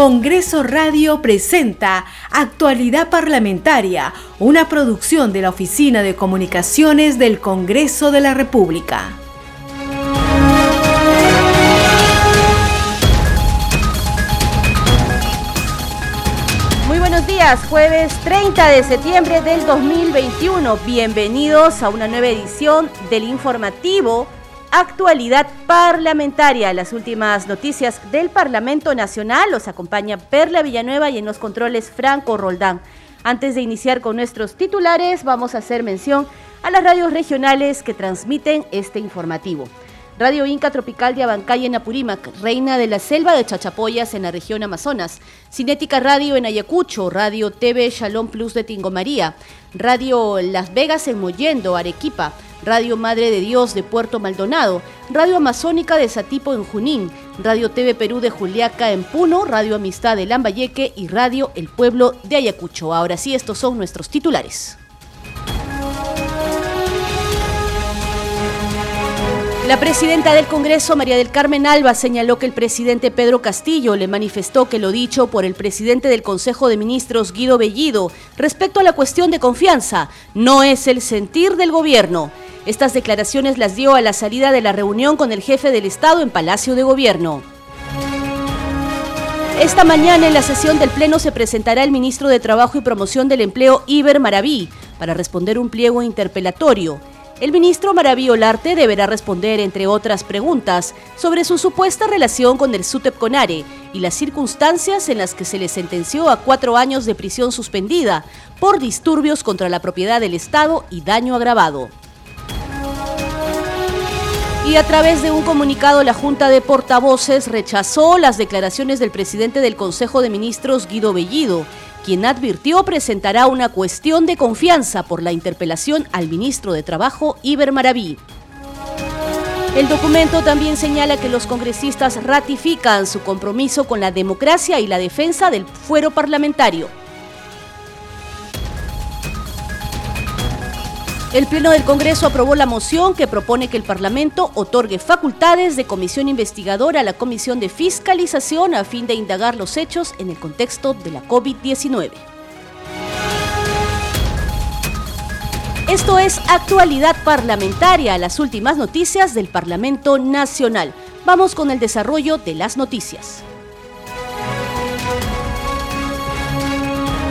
Congreso Radio presenta Actualidad Parlamentaria, una producción de la Oficina de Comunicaciones del Congreso de la República. Muy buenos días, jueves 30 de septiembre del 2021. Bienvenidos a una nueva edición del informativo actualidad parlamentaria. Las últimas noticias del Parlamento Nacional los acompaña Perla Villanueva y en los controles Franco Roldán. Antes de iniciar con nuestros titulares, vamos a hacer mención a las radios regionales que transmiten este informativo. Radio Inca Tropical de Abancay en Apurímac, Reina de la Selva de Chachapoyas en la región Amazonas, Cinética Radio en Ayacucho, Radio TV Shalom Plus de Tingomaría, Radio Las Vegas en Mollendo, Arequipa, Radio Madre de Dios de Puerto Maldonado, Radio Amazónica de Satipo en Junín, Radio TV Perú de Juliaca en Puno, Radio Amistad de Lambayeque y Radio El Pueblo de Ayacucho. Ahora sí, estos son nuestros titulares. La presidenta del Congreso, María del Carmen Alba, señaló que el presidente Pedro Castillo le manifestó que lo dicho por el presidente del Consejo de Ministros, Guido Bellido, respecto a la cuestión de confianza, no es el sentir del gobierno. Estas declaraciones las dio a la salida de la reunión con el jefe del Estado en Palacio de Gobierno. Esta mañana en la sesión del Pleno se presentará el ministro de Trabajo y Promoción del Empleo, Iber Maraví, para responder un pliego interpelatorio. El ministro Maraví Olarte deberá responder, entre otras preguntas, sobre su supuesta relación con el SUTEP Conare y las circunstancias en las que se le sentenció a cuatro años de prisión suspendida por disturbios contra la propiedad del Estado y daño agravado. Y a través de un comunicado, la Junta de Portavoces rechazó las declaraciones del presidente del Consejo de Ministros, Guido Bellido, quien advirtió presentará una cuestión de confianza por la interpelación al ministro de Trabajo, Iber Maraví. El documento también señala que los congresistas ratifican su compromiso con la democracia y la defensa del fuero parlamentario. El Pleno del Congreso aprobó la moción que propone que el Parlamento otorgue facultades de comisión investigadora a la Comisión de Fiscalización a fin de indagar los hechos en el contexto de la COVID-19. Esto es actualidad parlamentaria, las últimas noticias del Parlamento Nacional. Vamos con el desarrollo de las noticias.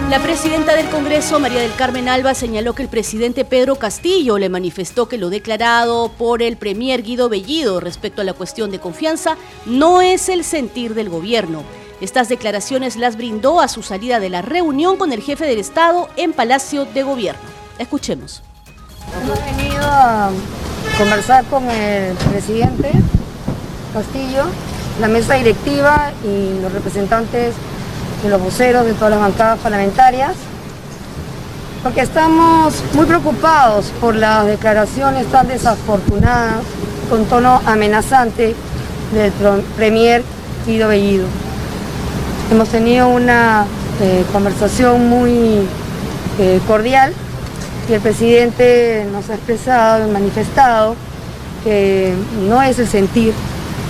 La presidenta del Congreso, María del Carmen Alba, señaló que el presidente Pedro Castillo le manifestó que lo declarado por el premier Guido Bellido respecto a la cuestión de confianza no es el sentir del gobierno. Estas declaraciones las brindó a su salida de la reunión con el jefe del Estado en Palacio de Gobierno. Escuchemos. Hemos venido a conversar con el presidente Castillo, la mesa directiva y los representantes de los voceros de todas las bancadas parlamentarias, porque estamos muy preocupados por las declaraciones tan desafortunadas, con tono amenazante del Premier Guido Bellido. Hemos tenido una eh, conversación muy eh, cordial y el presidente nos ha expresado manifestado que no es el sentir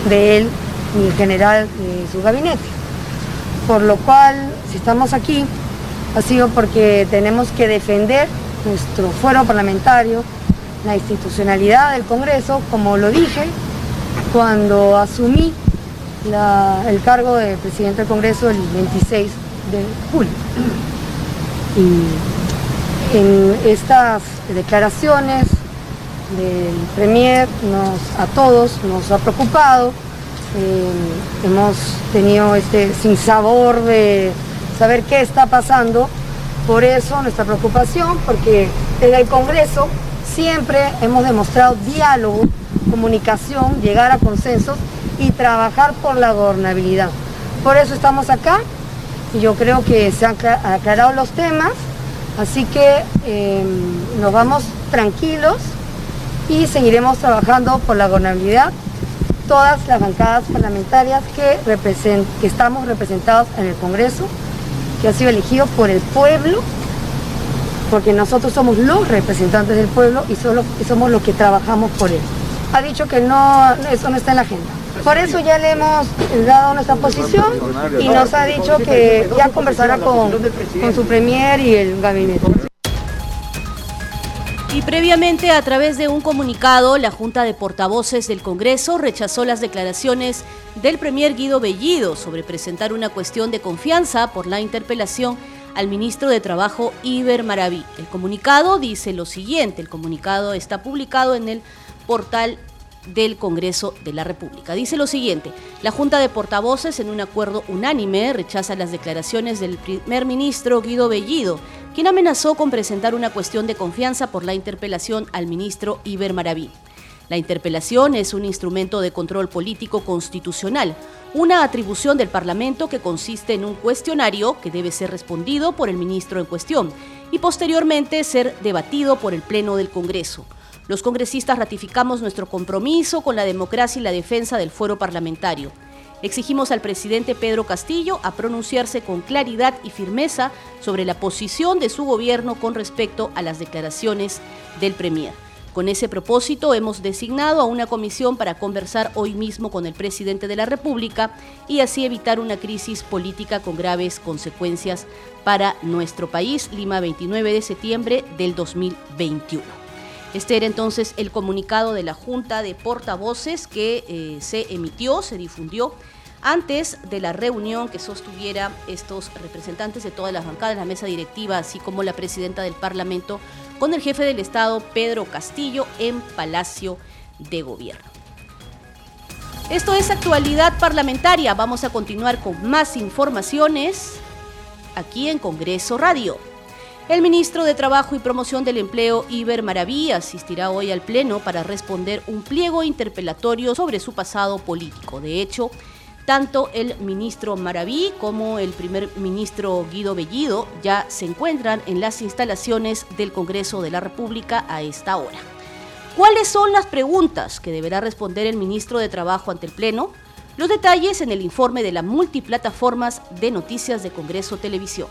de él ni en general de su gabinete por lo cual, si estamos aquí, ha sido porque tenemos que defender nuestro fuero parlamentario, la institucionalidad del Congreso, como lo dije cuando asumí el cargo de presidente del Congreso el 26 de julio. Y en estas declaraciones del Premier a todos nos ha preocupado eh, hemos tenido este sinsabor de saber qué está pasando. Por eso nuestra preocupación, porque en el Congreso siempre hemos demostrado diálogo, comunicación, llegar a consensos y trabajar por la gobernabilidad. Por eso estamos acá y yo creo que se han aclarado los temas, así que eh, nos vamos tranquilos y seguiremos trabajando por la gobernabilidad todas las bancadas parlamentarias que, que estamos representados en el Congreso, que ha sido elegido por el pueblo, porque nosotros somos los representantes del pueblo y, solo, somos los que trabajamos por él. Ha dicho que no, eso no está en la agenda. Por eso ya le hemos dado nuestra posición y nos ha dicho que ya conversará con, con su premier y el gabinete. Y previamente, a través de un comunicado, la Junta de Portavoces del Congreso rechazó las declaraciones del Premier Guido Bellido sobre presentar una cuestión de confianza por la interpelación al ministro de Trabajo Iber Maraví. El comunicado dice lo siguiente, el comunicado está publicado en el portal del Congreso de la República. Dice lo siguiente, la Junta de Portavoces en un acuerdo unánime rechaza las declaraciones del primer ministro Guido Bellido, quien amenazó con presentar una cuestión de confianza por la interpelación al ministro Iber Maraví. La interpelación es un instrumento de control político constitucional, una atribución del Parlamento que consiste en un cuestionario que debe ser respondido por el ministro en cuestión y posteriormente ser debatido por el Pleno del Congreso. Los congresistas ratificamos nuestro compromiso con la democracia y la defensa del fuero parlamentario. Exigimos al presidente Pedro Castillo a pronunciarse con claridad y firmeza sobre la posición de su gobierno con respecto a las declaraciones del Premier. Con ese propósito hemos designado a una comisión para conversar hoy mismo con el presidente de la República y así evitar una crisis política con graves consecuencias para nuestro país. Lima, 29 de septiembre del 2021. Este era entonces el comunicado de la Junta de Portavoces que eh, se emitió, se difundió antes de la reunión que sostuviera estos representantes de todas las bancadas, la mesa directiva, así como la presidenta del Parlamento, con el jefe del Estado, Pedro Castillo, en Palacio de Gobierno. Esto es actualidad parlamentaria. Vamos a continuar con más informaciones aquí en Congreso Radio. El ministro de Trabajo y Promoción del Empleo, Iber Maraví, asistirá hoy al Pleno para responder un pliego interpelatorio sobre su pasado político. De hecho, tanto el ministro Maraví como el primer ministro Guido Bellido ya se encuentran en las instalaciones del Congreso de la República a esta hora. ¿Cuáles son las preguntas que deberá responder el ministro de Trabajo ante el Pleno? Los detalles en el informe de la multiplataformas de noticias de Congreso Televisión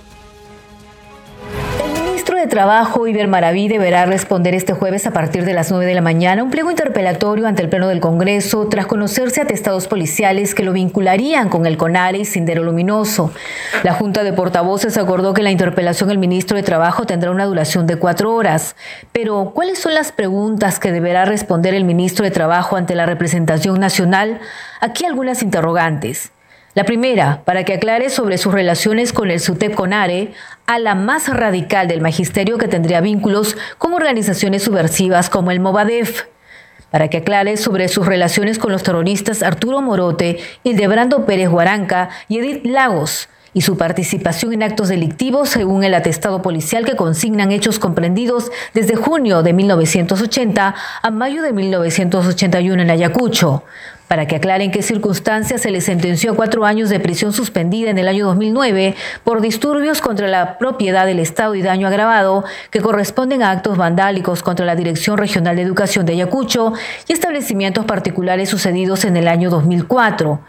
de Trabajo, Iber Maraví, deberá responder este jueves a partir de las 9 de la mañana un pliego interpelatorio ante el Pleno del Congreso tras conocerse atestados policiales que lo vincularían con el CONARE y Sindero Luminoso. La Junta de Portavoces acordó que la interpelación del ministro de Trabajo tendrá una duración de cuatro horas. Pero, ¿cuáles son las preguntas que deberá responder el ministro de Trabajo ante la representación nacional? Aquí algunas interrogantes. La primera, para que aclare sobre sus relaciones con el SUTEP CONARE, a la más radical del magisterio que tendría vínculos con organizaciones subversivas como el Movadef. Para que aclare sobre sus relaciones con los terroristas Arturo Morote, Hildebrando Pérez Guaranca y Edith Lagos, y su participación en actos delictivos según el atestado policial que consignan hechos comprendidos desde junio de 1980 a mayo de 1981 en Ayacucho para que aclaren qué circunstancias se le sentenció a cuatro años de prisión suspendida en el año 2009 por disturbios contra la propiedad del Estado y daño agravado que corresponden a actos vandálicos contra la Dirección Regional de Educación de Ayacucho y establecimientos particulares sucedidos en el año 2004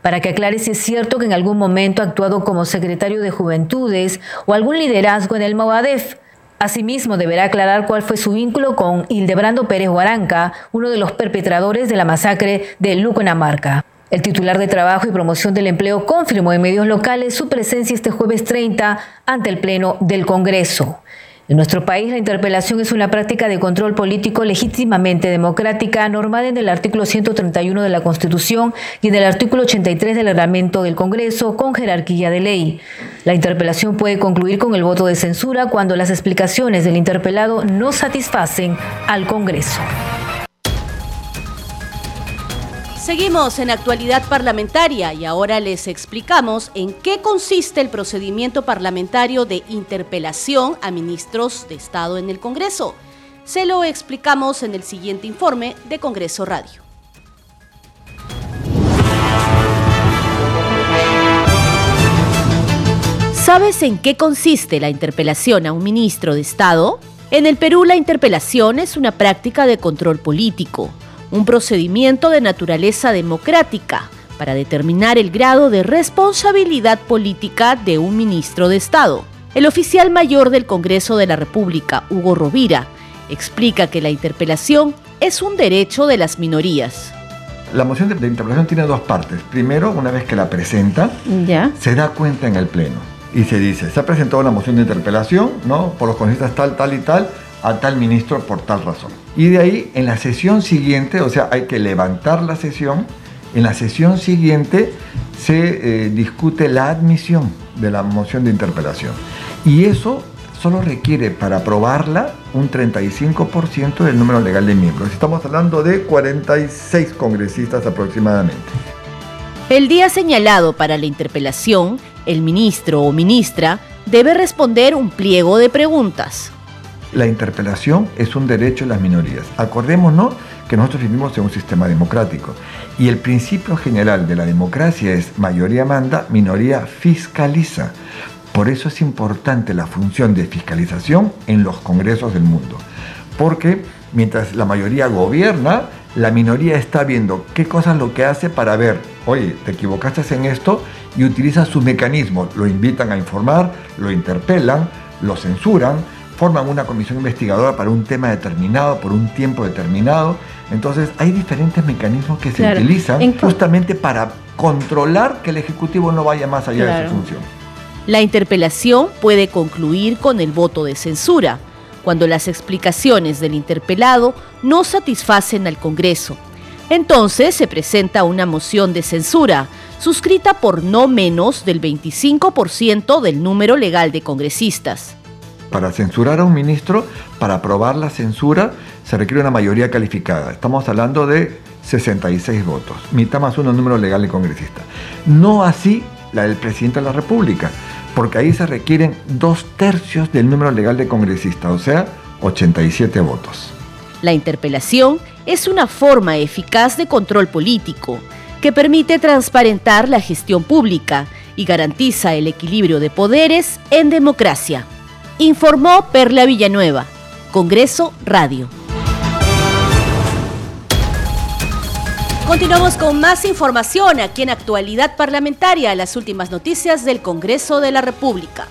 para que aclare si es cierto que en algún momento ha actuado como secretario de Juventudes o algún liderazgo en el Movadef Asimismo, deberá aclarar cuál fue su vínculo con Hildebrando Pérez Guaranca, uno de los perpetradores de la masacre de Luconamarca. El titular de Trabajo y Promoción del Empleo confirmó en medios locales su presencia este jueves 30 ante el Pleno del Congreso. En nuestro país, la interpelación es una práctica de control político legítimamente democrática, normada en el artículo 131 de la Constitución y en el artículo 83 del reglamento del Congreso, con jerarquía de ley. La interpelación puede concluir con el voto de censura cuando las explicaciones del interpelado no satisfacen al Congreso. Seguimos en actualidad parlamentaria y ahora les explicamos en qué consiste el procedimiento parlamentario de interpelación a ministros de Estado en el Congreso. Se lo explicamos en el siguiente informe de Congreso Radio. ¿Sabes en qué consiste la interpelación a un ministro de Estado? En el Perú la interpelación es una práctica de control político un procedimiento de naturaleza democrática para determinar el grado de responsabilidad política de un ministro de Estado. El oficial mayor del Congreso de la República, Hugo Rovira, explica que la interpelación es un derecho de las minorías. La moción de, interpelación tiene dos partes. Primero, una vez que la presenta, ¿Ya? se da cuenta en el Pleno y se dice, se ha presentado una moción de interpelación, ¿no? Por los congresistas tal, tal y tal, a tal ministro por tal razón. Y de ahí, en la sesión siguiente, o sea, hay que levantar la sesión, en la sesión siguiente se eh, discute la admisión de la moción de interpelación. Y eso solo requiere para aprobarla un 35% del número legal de miembros. Estamos hablando de 46 congresistas aproximadamente. El día señalado para la interpelación, el ministro o ministra debe responder un pliego de preguntas. La interpelación es un derecho de las minorías. Acordémonos que nosotros vivimos en un sistema democrático y el principio general de la democracia es mayoría manda, minoría fiscaliza. Por eso es importante la función de fiscalización en los congresos del mundo. Porque mientras la mayoría gobierna, la minoría está viendo qué cosas lo que hace para ver, oye, te equivocaste en esto y utiliza sus mecanismos. Lo invitan a informar, lo interpelan, lo censuran, forman una comisión investigadora para un tema determinado, por un tiempo determinado. Entonces hay diferentes mecanismos que se utilizan justamente para controlar que el Ejecutivo no vaya más allá de su función. La interpelación puede concluir con el voto de censura, cuando las explicaciones del interpelado no satisfacen al Congreso. Entonces se presenta una moción de censura, suscrita por no menos del 25% del número legal de congresistas. Para censurar a un ministro, para aprobar la censura, se requiere una mayoría calificada. Estamos hablando de 66 votos, mitad más uno número legal de congresistas. No así la del presidente de la República porque ahí se requieren dos tercios del número legal de congresistas, o sea, 87 votos. La interpelación es una forma eficaz de control político que permite transparentar la gestión pública y garantiza el equilibrio de poderes en democracia. Informó Perla Villanueva, Congreso Radio. Continuamos con más información aquí en Actualidad Parlamentaria, las últimas noticias del Congreso de la República.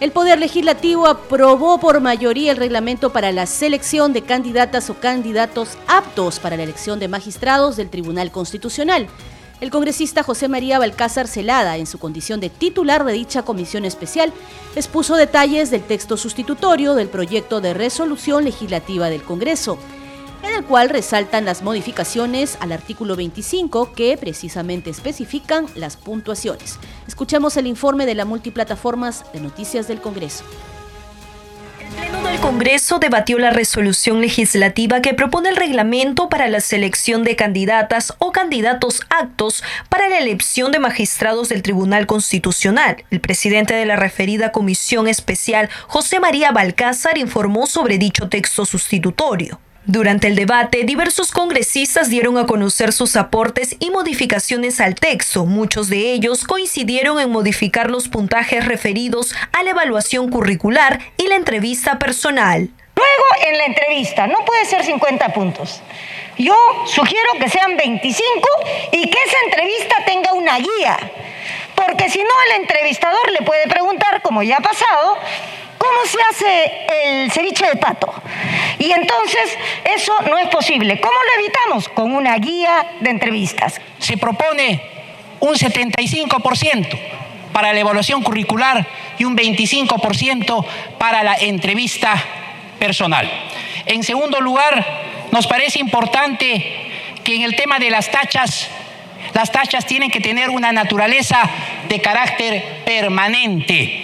El Poder Legislativo aprobó por mayoría el reglamento para la selección de candidatas o candidatos aptos para la elección de magistrados del Tribunal Constitucional. El congresista José María Balcázar Celada, en su condición de titular de dicha comisión especial, expuso detalles del texto sustitutorio del proyecto de resolución legislativa del Congreso en el cual resaltan las modificaciones al artículo 25 que precisamente especifican las puntuaciones. Escuchemos el informe de la multiplataformas de noticias del Congreso. El Congreso debatió la resolución legislativa que propone el reglamento para la selección de candidatas o candidatos actos para la elección de magistrados del Tribunal Constitucional. El presidente de la referida comisión especial, José María Balcázar, informó sobre dicho texto sustitutorio. Durante el debate, diversos congresistas dieron a conocer sus aportes y modificaciones al texto. Muchos de ellos coincidieron en modificar los puntajes referidos a la evaluación curricular y la entrevista personal. Luego, en la entrevista, no puede ser 50 puntos. Yo sugiero que sean 25 y que esa entrevista tenga una guía. Porque si no, el entrevistador le puede preguntar, como ya ha pasado, ¿Cómo se hace el ceviche de pato? Y entonces eso no es posible. ¿Cómo lo evitamos? Con una guía de entrevistas. Se propone un 75% para la evaluación curricular y un 25% para la entrevista personal. En segundo lugar, nos parece importante que en el tema de las tachas, las tachas tienen que tener una naturaleza de carácter permanente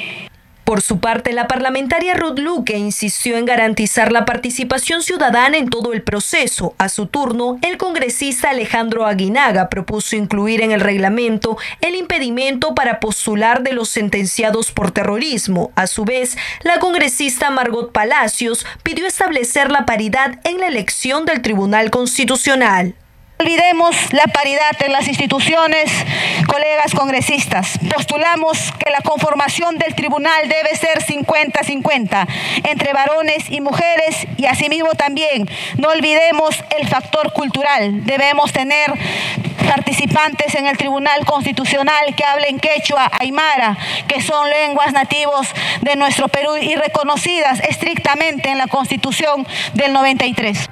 por su parte, la parlamentaria Ruth Luque insistió en garantizar la participación ciudadana en todo el proceso. A su turno, el congresista Alejandro Aguinaga propuso incluir en el reglamento el impedimento para postular de los sentenciados por terrorismo. A su vez, la congresista Margot Palacios pidió establecer la paridad en la elección del Tribunal Constitucional olvidemos la paridad en las instituciones, colegas congresistas. Postulamos que la conformación del tribunal debe ser 50-50 entre varones y mujeres y asimismo también no olvidemos el factor cultural. Debemos tener participantes en el Tribunal Constitucional que hablen quechua, aymara, que son lenguas nativos de nuestro Perú y reconocidas estrictamente en la Constitución del 93.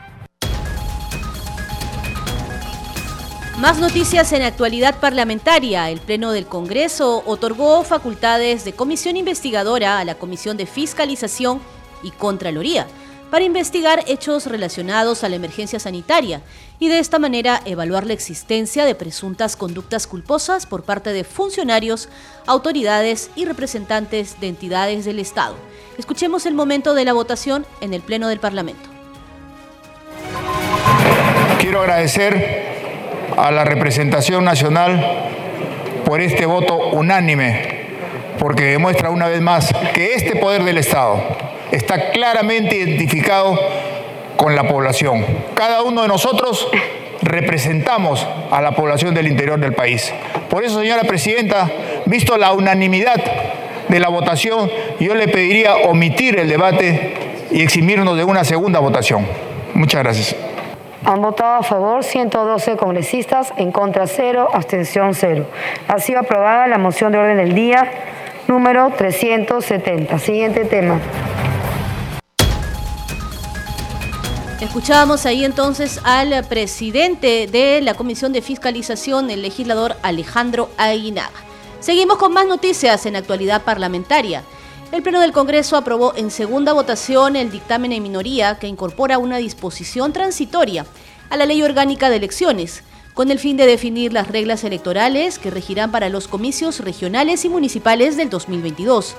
Más noticias en actualidad parlamentaria. El Pleno del Congreso otorgó facultades de comisión investigadora a la Comisión de Fiscalización y Contraloría para investigar hechos relacionados a la emergencia sanitaria y de esta manera evaluar la existencia de presuntas conductas culposas por parte de funcionarios, autoridades y representantes de entidades del Estado. Escuchemos el momento de la votación en el Pleno del Parlamento. Quiero agradecer a la representación nacional por este voto unánime, porque demuestra una vez más que este poder del Estado está claramente identificado con la población. Cada uno de nosotros representamos a la población del interior del país. Por eso, señora Presidenta, visto la unanimidad de la votación, yo le pediría omitir el debate y eximirnos de una segunda votación. Muchas gracias. Han votado a favor 112 congresistas, en contra 0, abstención 0. Ha sido aprobada la moción de orden del día número 370. Siguiente tema. Escuchábamos ahí entonces al presidente de la Comisión de Fiscalización, el legislador Alejandro Aguinaga. Seguimos con más noticias en actualidad parlamentaria. El Pleno del Congreso aprobó en segunda votación el dictamen en minoría que incorpora una disposición transitoria a la Ley Orgánica de Elecciones, con el fin de definir las reglas electorales que regirán para los comicios regionales y municipales del 2022.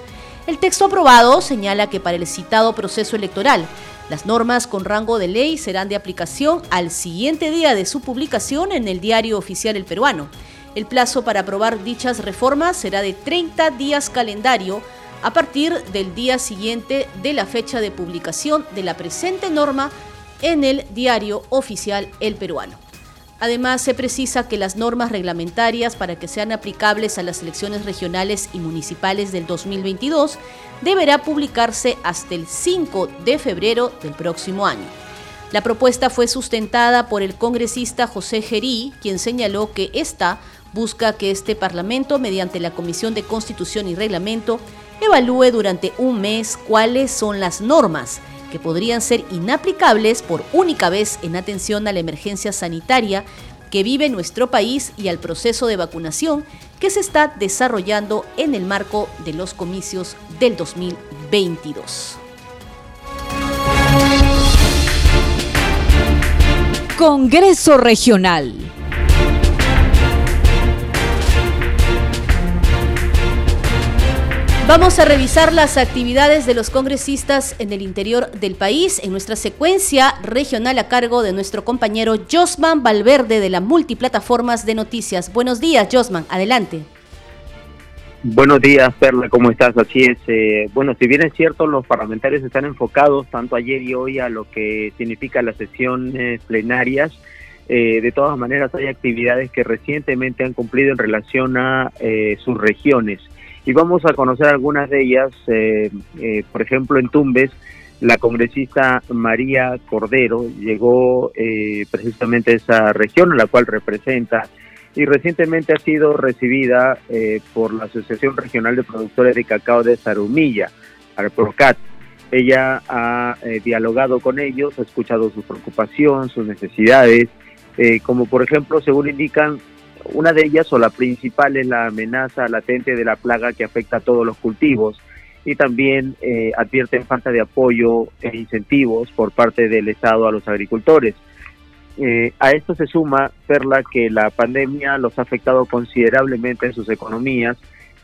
El texto aprobado señala que para el citado proceso electoral, las normas con rango de ley serán de aplicación al siguiente día de su publicación en el Diario Oficial El Peruano. El plazo para aprobar dichas reformas será de 30 días calendario a partir del día siguiente de la fecha de publicación de la presente norma en el diario oficial El Peruano. Además, se precisa que las normas reglamentarias para que sean aplicables a las elecciones regionales y municipales del 2022 deberá publicarse hasta el 5 de febrero del próximo año. La propuesta fue sustentada por el congresista José Gerí, quien señaló que esta busca que este Parlamento, mediante la Comisión de Constitución y Reglamento, evalúe durante un mes cuáles son las normas que podrían ser inaplicables por única vez en atención a la emergencia sanitaria que vive nuestro país y al proceso de vacunación que se está desarrollando en el marco de los comicios del 2022. Congreso Regional. Vamos a revisar las actividades de los congresistas en el interior del país en nuestra secuencia regional a cargo de nuestro compañero Josman Valverde de la Multiplataformas de Noticias. Buenos días, Josman, adelante. Buenos días, Perla, ¿cómo estás? Así es. Eh, bueno, si bien es cierto, los parlamentarios están enfocados tanto ayer y hoy a lo que significa las sesiones plenarias, eh, de todas maneras hay actividades que recientemente han cumplido en relación a eh, sus regiones y vamos a conocer algunas de ellas. Eh, eh, por ejemplo, en Tumbes, la congresista María Cordero llegó eh, precisamente a esa región la cual representa y recientemente ha sido recibida por la Asociación Regional de Productores de Cacao de Zarumilla, ARPROCAT. Ella ha dialogado con ellos, ha escuchado su preocupación, sus necesidades, como por ejemplo, según indican, una de ellas o la principal es la amenaza latente de la plaga que afecta a todos los cultivos y también eh, advierten falta de apoyo e incentivos por parte del Estado a los agricultores. Eh, a esto se suma, Perla, que la pandemia los ha afectado considerablemente en sus economías,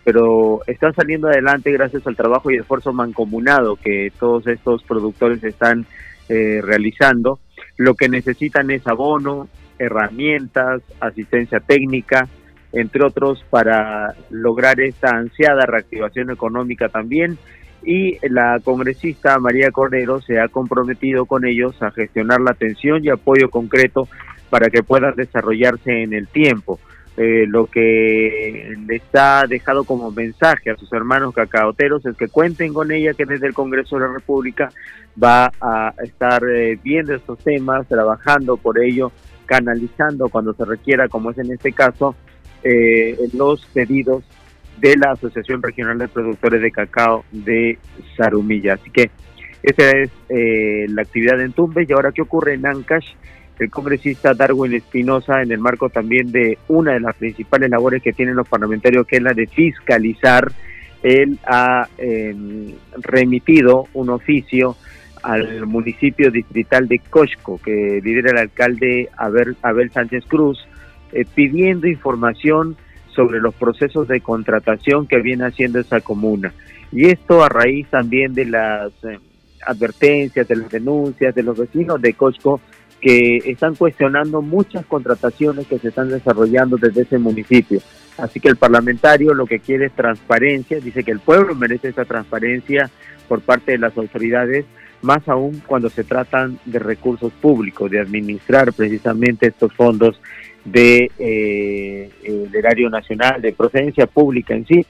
pero están saliendo adelante gracias al trabajo y esfuerzo mancomunado que todos estos productores están eh, realizando. Lo que necesitan es abono, herramientas, asistencia técnica, entre otros, para lograr esta ansiada reactivación económica también. Y la congresista María Cordero se ha comprometido con ellos a gestionar la atención y apoyo concreto para que puedan desarrollarse en el tiempo. Eh, lo que les ha dejado como mensaje a sus hermanos cacaoteros es que cuenten con ella, que desde el Congreso de la República va a estar eh, viendo estos temas, trabajando por ello canalizando cuando se requiera, como es en este caso, eh, los pedidos de la Asociación Regional de Productores de Cacao de Zarumilla. Así que esa es eh, la actividad en Tumbes. Y ahora, ¿qué ocurre en Ancash? el congresista Darwin Espinosa en el marco también de una de las principales labores que tienen los parlamentarios, que es la de fiscalizar. Él ha em, remitido un oficio al municipio distrital de Cosco, que lidera el alcalde Abel, Abel Sánchez Cruz, eh, pidiendo información sobre los procesos de contratación que viene haciendo esa comuna. Y esto a raíz también de las eh, advertencias, de las denuncias de los vecinos de Cosco que están cuestionando muchas contrataciones que se están desarrollando desde ese municipio. Así que el parlamentario lo que quiere es transparencia, dice que el pueblo merece esa transparencia por parte de las autoridades, más aún cuando se tratan de recursos públicos, de administrar precisamente estos fondos de eh, erario nacional, de procedencia pública en sí,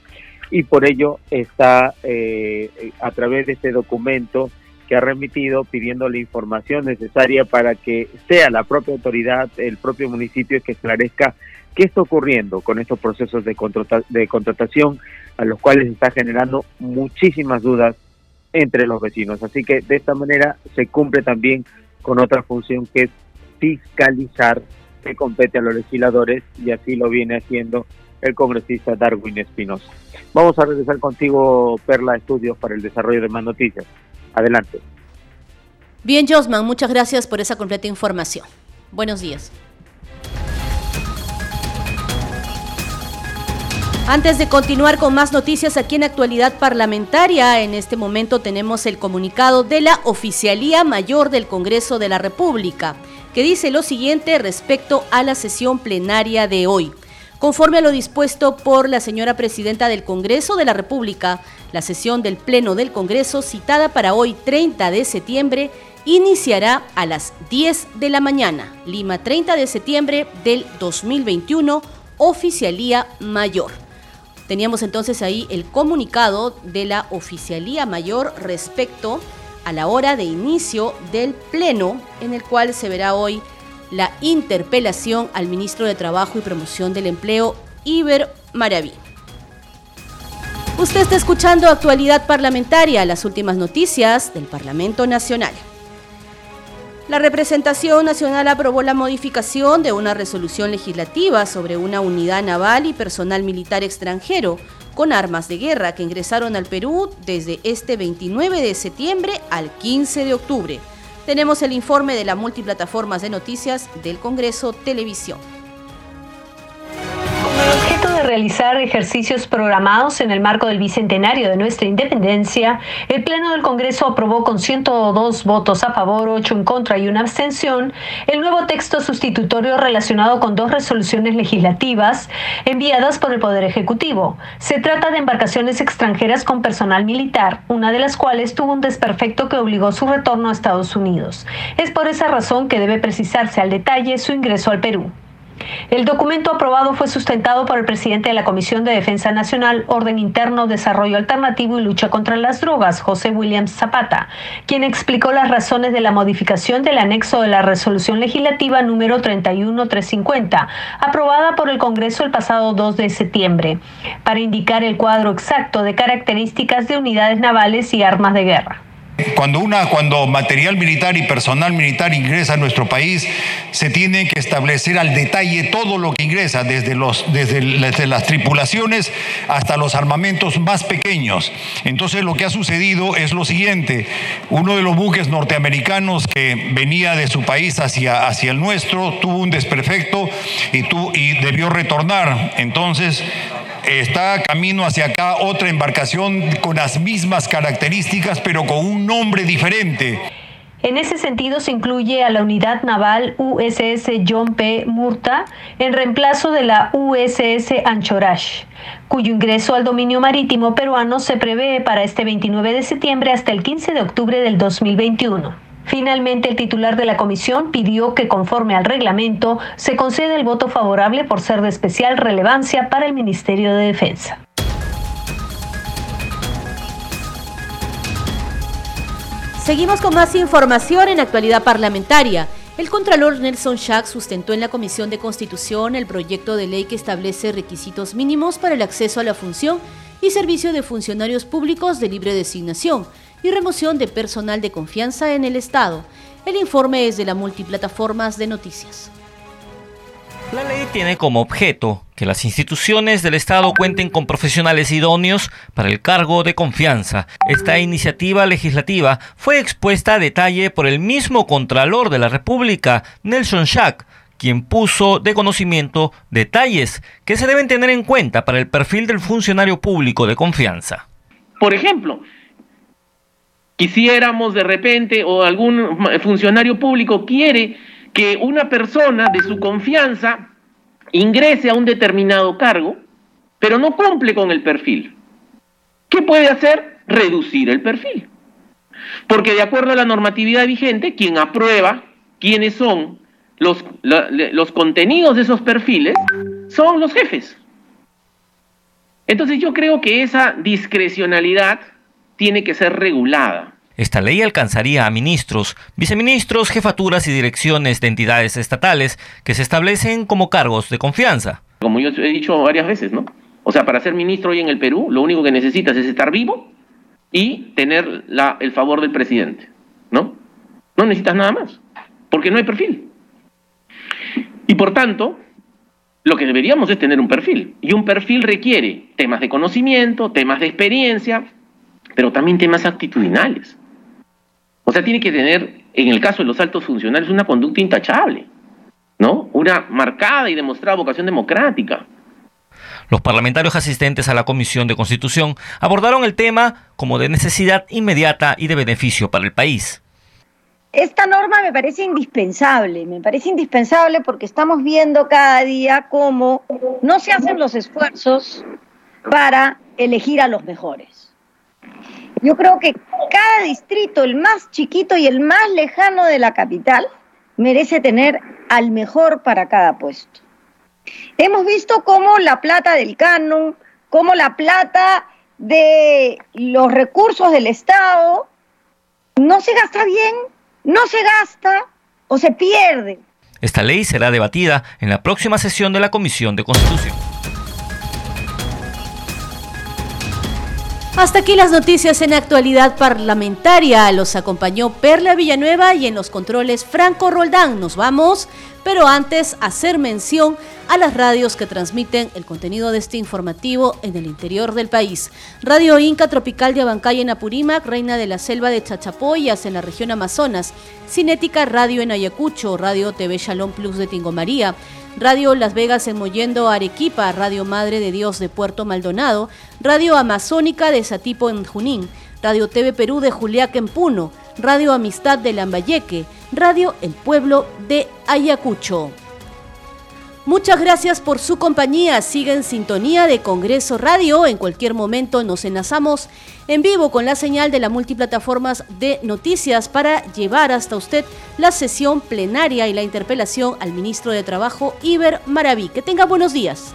y por ello está eh, a través de este documento que ha remitido pidiendo la información necesaria para que sea la propia autoridad, el propio municipio que esclarezca qué está ocurriendo con estos procesos de, de contratación a los cuales está generando muchísimas dudas entre los vecinos. Así que de esta manera se cumple también con otra función que es fiscalizar que compete a los legisladores y así lo viene haciendo el congresista Darwin Espinosa. Vamos a regresar contigo, Perla Estudios, para el desarrollo de más noticias. Adelante. Bien, Josman, muchas gracias por esa completa información. Buenos días. Antes de continuar con más noticias aquí en Actualidad Parlamentaria, en este momento tenemos el comunicado de la Oficialía Mayor del Congreso de la República, que dice lo siguiente respecto a la sesión plenaria de hoy. Conforme a lo dispuesto por la señora presidenta del Congreso de la República, la sesión del Pleno del Congreso citada para hoy 30 de septiembre iniciará a las 10 de la mañana. Lima 30 de septiembre del 2021, Oficialía Mayor. Teníamos entonces ahí el comunicado de la Oficialía Mayor respecto a la hora de inicio del Pleno, en el cual se verá hoy la interpelación al ministro de Trabajo y Promoción del Empleo, Iber Maraví. Usted está escuchando Actualidad Parlamentaria, las últimas noticias del Parlamento Nacional. La representación nacional aprobó la modificación de una resolución legislativa sobre una unidad naval y personal militar extranjero con armas de guerra que ingresaron al Perú desde este 29 de septiembre al 15 de octubre. Tenemos el informe de las multiplataformas de noticias del Congreso Televisión realizar ejercicios programados en el marco del bicentenario de nuestra independencia, el Pleno del Congreso aprobó con 102 votos a favor, 8 en contra y una abstención el nuevo texto sustitutorio relacionado con dos resoluciones legislativas enviadas por el Poder Ejecutivo. Se trata de embarcaciones extranjeras con personal militar, una de las cuales tuvo un desperfecto que obligó su retorno a Estados Unidos. Es por esa razón que debe precisarse al detalle su ingreso al Perú. El documento aprobado fue sustentado por el presidente de la Comisión de Defensa Nacional, Orden Interno, Desarrollo Alternativo y Lucha contra las Drogas, José Williams Zapata, quien explicó las razones de la modificación del anexo de la resolución legislativa número 31350, aprobada por el Congreso el pasado 2 de septiembre, para indicar el cuadro exacto de características de unidades navales y armas de guerra. Cuando, una, cuando material militar y personal militar ingresa a nuestro país, se tiene que establecer al detalle todo lo que ingresa, desde, los, desde, las tripulaciones hasta los armamentos más pequeños. Entonces lo que ha sucedido es lo siguiente, uno de los buques norteamericanos que venía de su país hacia, hacia el nuestro tuvo un desperfecto y, y debió retornar. Entonces está camino hacia acá otra embarcación con las mismas características, pero con un nombre diferente. En ese sentido se incluye a la unidad naval USS John P. Murta en reemplazo de la USS Anchorage, cuyo ingreso al dominio marítimo peruano se prevé para este 29 de septiembre hasta el 15 de octubre del 2021. Finalmente, el titular de la comisión pidió que, conforme al reglamento, se conceda el voto favorable por ser de especial relevancia para el Ministerio de Defensa. Seguimos con más información en actualidad parlamentaria. El Contralor Nelson Schack sustentó en la Comisión de Constitución el proyecto de ley que establece requisitos mínimos para el acceso a la función y servicio de funcionarios públicos de libre designación y remoción de personal de confianza en el Estado. El informe es de la multiplataformas de noticias. La ley tiene como objeto que las instituciones del Estado cuenten con profesionales idóneos para el cargo de confianza. Esta iniciativa legislativa fue expuesta a detalle por el mismo Contralor de la República, Nelson Schack, quien puso de conocimiento detalles que se deben tener en cuenta para el perfil del funcionario público de confianza. Por ejemplo, quisiéramos de repente o algún funcionario público quiere que una persona de su confianza ingrese a un determinado cargo, pero no cumple con el perfil. ¿Qué puede hacer? Reducir el perfil. Porque de acuerdo a la normatividad vigente, quien aprueba quiénes son los, los contenidos de esos perfiles son los jefes. Entonces yo creo que esa discrecionalidad tiene que ser regulada. Esta ley alcanzaría a ministros, viceministros, jefaturas y direcciones de entidades estatales que se establecen como cargos de confianza. Como yo he dicho varias veces, ¿no? O sea, para ser ministro hoy en el Perú, lo único que necesitas es estar vivo y tener la, el favor del presidente, ¿no? No necesitas nada más, porque no hay perfil. Y por tanto, lo que deberíamos es tener un perfil. Y un perfil requiere temas de conocimiento, temas de experiencia, pero también temas actitudinales. O sea, tiene que tener, en el caso de los altos funcionarios, una conducta intachable, ¿no? Una marcada y demostrada vocación democrática. Los parlamentarios asistentes a la Comisión de Constitución abordaron el tema como de necesidad inmediata y de beneficio para el país. Esta norma me parece indispensable, me parece indispensable porque estamos viendo cada día cómo no se hacen los esfuerzos para elegir a los mejores. Yo creo que cada distrito, el más chiquito y el más lejano de la capital, merece tener al mejor para cada puesto. Hemos visto cómo la plata del canon, cómo la plata de los recursos del Estado no se gasta bien, no se gasta o se pierde. Esta ley será debatida en la próxima sesión de la Comisión de Constitución. Hasta aquí las noticias en actualidad parlamentaria. Los acompañó Perla Villanueva y en los controles Franco Roldán. Nos vamos, pero antes hacer mención a las radios que transmiten el contenido de este informativo en el interior del país. Radio Inca Tropical de Abancay en Apurímac, Reina de la Selva de Chachapoyas en la región Amazonas, Cinética Radio en Ayacucho, Radio TV Shalom Plus de Tingomaría, Radio Las Vegas en Mollendo, Arequipa, Radio Madre de Dios de Puerto Maldonado, Radio Amazónica de Satipo en Junín, Radio TV Perú de Juliaca en Puno, Radio Amistad de Lambayeque, Radio El Pueblo de Ayacucho. Muchas gracias por su compañía. Sigue en sintonía de Congreso Radio. En cualquier momento nos enlazamos en vivo con la señal de las multiplataformas de noticias para llevar hasta usted la sesión plenaria y la interpelación al ministro de Trabajo, Iber Maraví. Que tenga buenos días.